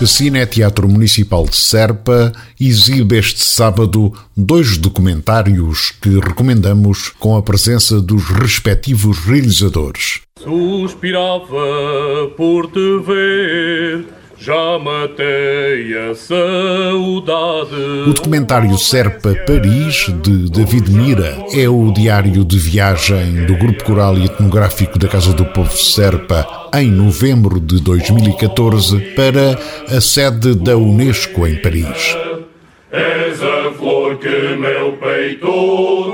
O Cine Teatro Municipal de Serpa exibe este sábado dois documentários que recomendamos com a presença dos respectivos realizadores. Suspirava por te ver já matei a saudade. O documentário Serpa Paris, de David Mira, é o diário de viagem do Grupo Coral e Etnográfico da Casa do Povo Serpa em novembro de 2014 para a sede da Unesco em Paris. És a flor que meu peito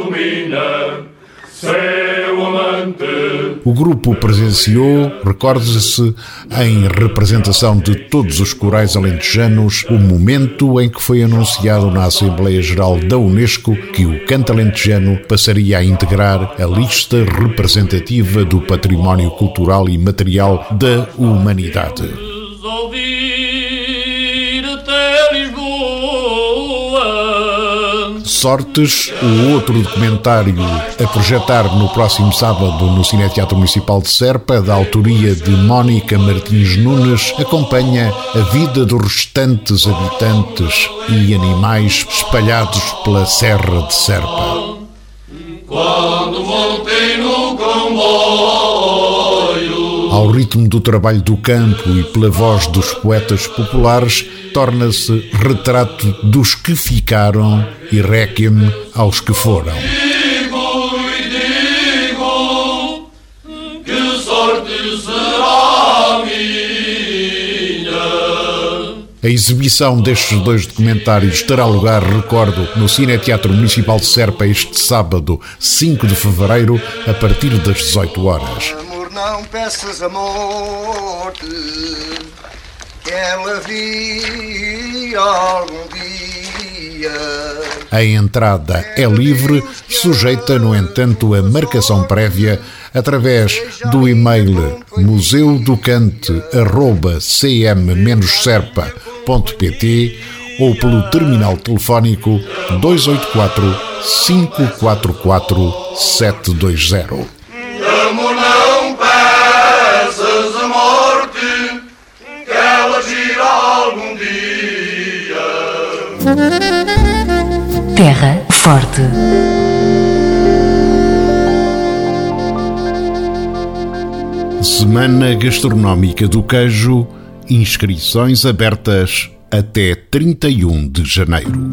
domina, seu amante o grupo presenciou, recorde-se, em representação de todos os corais alentejanos, o momento em que foi anunciado na Assembleia Geral da Unesco que o canto alentejano passaria a integrar a lista representativa do património cultural e material da humanidade. Sortes, o outro documentário a projetar no próximo sábado no Cineteatro Municipal de Serpa, da autoria de Mónica Martins Nunes, acompanha a vida dos restantes habitantes e animais espalhados pela Serra de Serpa. Quando montei no comboio ritmo do trabalho do campo e pela voz dos poetas populares, torna-se retrato dos que ficaram e requiem aos que foram. A exibição destes dois documentários terá lugar, recordo, no Cine Teatro Municipal de Serpa este sábado, 5 de fevereiro, a partir das 18 horas não peças a morte que ela viria algum dia. A entrada é livre, sujeita, no entanto, a marcação prévia através do e-mail museudocanto.cm-serpa.pt ou pelo terminal telefónico 284 544 720. Terra Forte. Semana Gastronómica do Queijo, inscrições abertas até 31 de janeiro.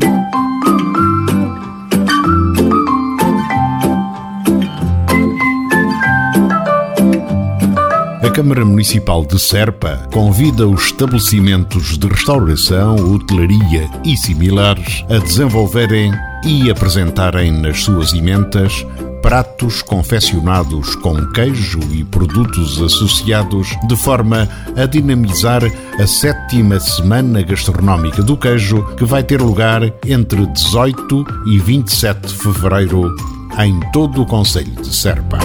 Câmara Municipal de Serpa convida os estabelecimentos de restauração, hotelaria e similares a desenvolverem e apresentarem nas suas ementas pratos confeccionados com queijo e produtos associados, de forma a dinamizar a sétima Semana Gastronómica do Queijo, que vai ter lugar entre 18 e 27 de fevereiro em todo o Conselho de Serpa.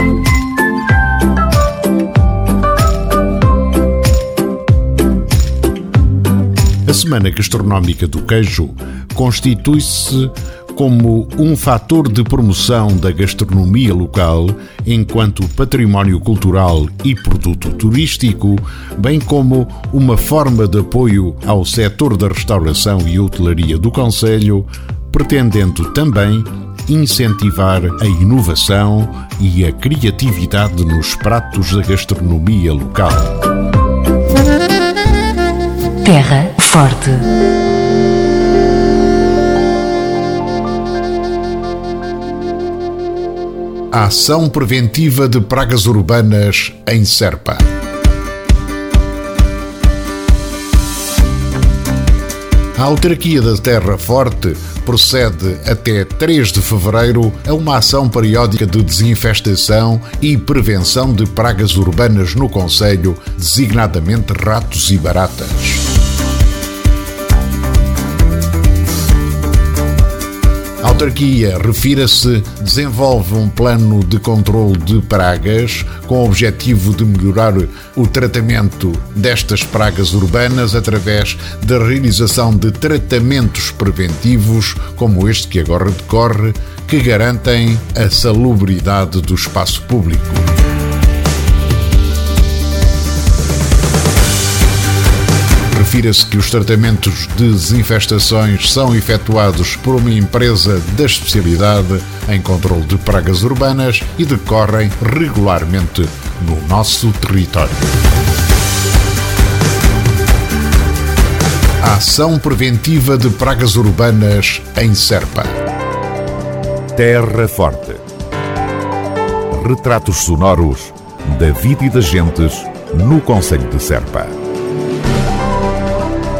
Semana Gastronómica do Queijo constitui-se como um fator de promoção da gastronomia local enquanto património cultural e produto turístico, bem como uma forma de apoio ao setor da restauração e hotelaria do Conselho, pretendendo também incentivar a inovação e a criatividade nos pratos da gastronomia local. Terra Forte. Ação preventiva de pragas urbanas em Serpa. A autarquia da Terra Forte procede até 3 de fevereiro a uma ação periódica de desinfestação e prevenção de pragas urbanas no Conselho, designadamente ratos e baratas. Autarquia, refira-se, desenvolve um plano de controle de pragas com o objetivo de melhorar o tratamento destas pragas urbanas através da realização de tratamentos preventivos, como este que agora decorre, que garantem a salubridade do espaço público. Refira-se que os tratamentos de desinfestações são efetuados por uma empresa da especialidade em controle de pragas urbanas e decorrem regularmente no nosso território. Ação preventiva de pragas urbanas em Serpa. Terra Forte. Retratos sonoros da vida e das gentes no Conselho de Serpa.